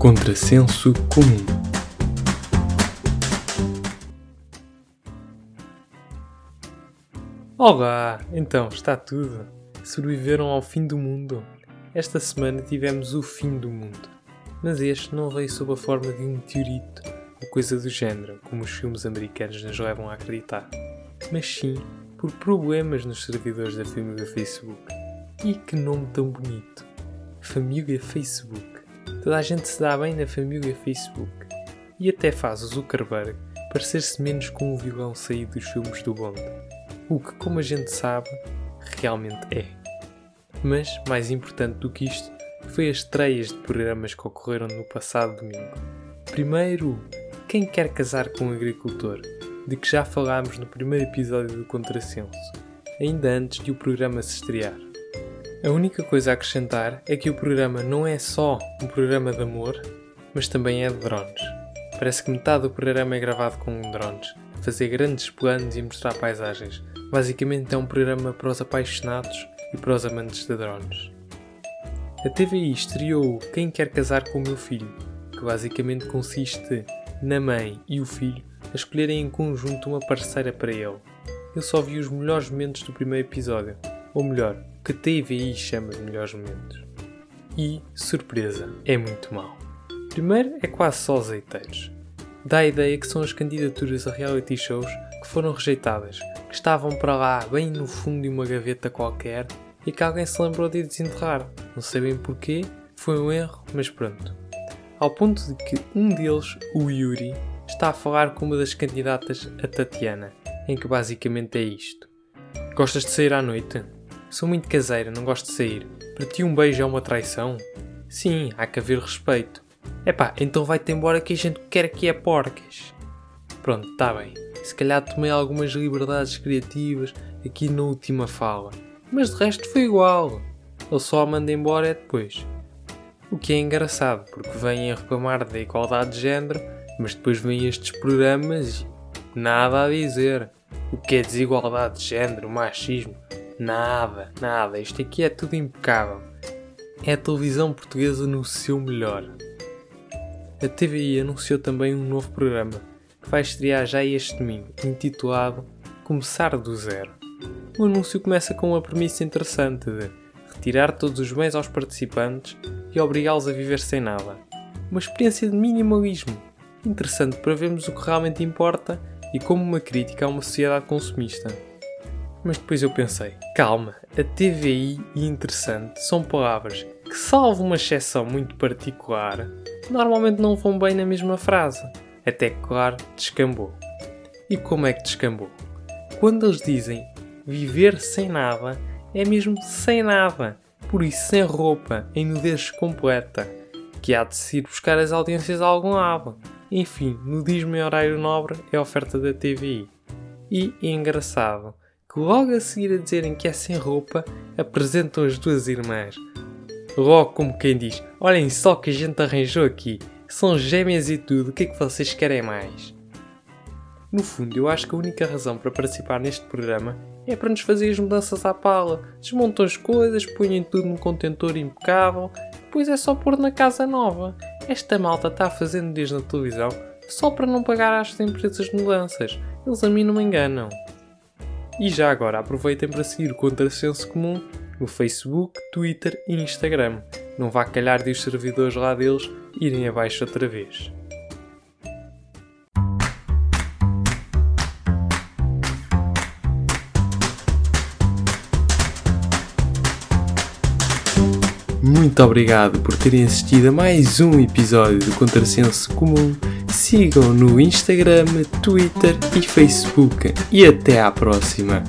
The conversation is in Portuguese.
Contrassenso comum. Olá! Então, está tudo? Sobreviveram ao fim do mundo? Esta semana tivemos o fim do mundo. Mas este não veio sob a forma de um meteorito ou coisa do género, como os filmes americanos nos levam a acreditar. Mas sim por problemas nos servidores da família Facebook. E que nome tão bonito! Família Facebook. Toda a gente se dá bem na família Facebook. E até faz o Zuckerberg parecer-se menos com o vilão saído dos filmes do Bond. O que, como a gente sabe, realmente é. Mas, mais importante do que isto, foi as estreias de programas que ocorreram no passado domingo. Primeiro, Quem Quer Casar com um Agricultor, de que já falámos no primeiro episódio do Contrassenso, ainda antes de o programa se estrear. A única coisa a acrescentar é que o programa não é só um programa de amor, mas também é de drones. Parece que metade do programa é gravado com drones, a fazer grandes planos e mostrar paisagens. Basicamente é um programa para os apaixonados e para os amantes de drones. A TVI estreou Quem Quer Casar com o Meu Filho, que basicamente consiste na mãe e o filho a escolherem em conjunto uma parceira para ele. Eu só vi os melhores momentos do primeiro episódio, ou melhor, que TVI chama de melhores momentos. E, surpresa, é muito mau. Primeiro é quase só azeiteiros. Dá a ideia que são as candidaturas a reality shows que foram rejeitadas, que estavam para lá bem no fundo de uma gaveta qualquer e que alguém se lembrou de desenterrar. Não sei bem porquê, foi um erro, mas pronto. Ao ponto de que um deles, o Yuri, está a falar com uma das candidatas, a Tatiana, em que basicamente é isto. Gostas de sair à noite? Sou muito caseira, não gosto de sair. Para ti um beijo é uma traição? Sim, há que haver respeito. Epá, então vai-te embora que a gente quer que é porcas. Pronto, está bem. Se calhar tomei algumas liberdades criativas aqui na última fala. Mas de resto foi igual. Ele só a manda embora é depois. O que é engraçado, porque vêm a reclamar da igualdade de género, mas depois vêm estes programas e nada a dizer. O que é desigualdade de género, machismo? Nada, nada. Isto aqui é tudo impecável. É a televisão portuguesa no seu melhor. A TVI anunciou também um novo programa que vai estrear já este domingo, intitulado Começar do Zero. O anúncio começa com uma premissa interessante de retirar todos os bens aos participantes e obrigá-los a viver sem nada. Uma experiência de minimalismo, interessante para vermos o que realmente importa e como uma crítica a uma sociedade consumista. Mas depois eu pensei, calma, a TVI e interessante são palavras que, salvo uma exceção muito particular, normalmente não vão bem na mesma frase. Até que, claro, descambou. E como é que descambou? Quando eles dizem viver sem nada, é mesmo sem nada. Por isso, sem roupa, em nudez completa, que há de se ir buscar as audiências a algum lado. Enfim, nudismo em horário nobre é oferta da TVI. E engraçado que logo a seguir a dizerem que é sem roupa, apresentam as duas irmãs. Logo como quem diz, olhem só que a gente arranjou aqui, são gêmeas e tudo, o que é que vocês querem mais? No fundo, eu acho que a única razão para participar neste programa é para nos fazer as mudanças à pala. Desmontam as coisas, põem tudo num contentor impecável, depois é só pôr na casa nova. Esta malta está fazendo desde na televisão só para não pagar às empresas de mudanças. Eles a mim não me enganam. E já agora aproveitem para seguir o Contrassenso Comum no Facebook, Twitter e Instagram. Não vá calhar de os servidores lá deles irem abaixo outra vez. Muito obrigado por terem assistido a mais um episódio do Contrassenso Comum. Sigam no Instagram, Twitter e Facebook. E até à próxima!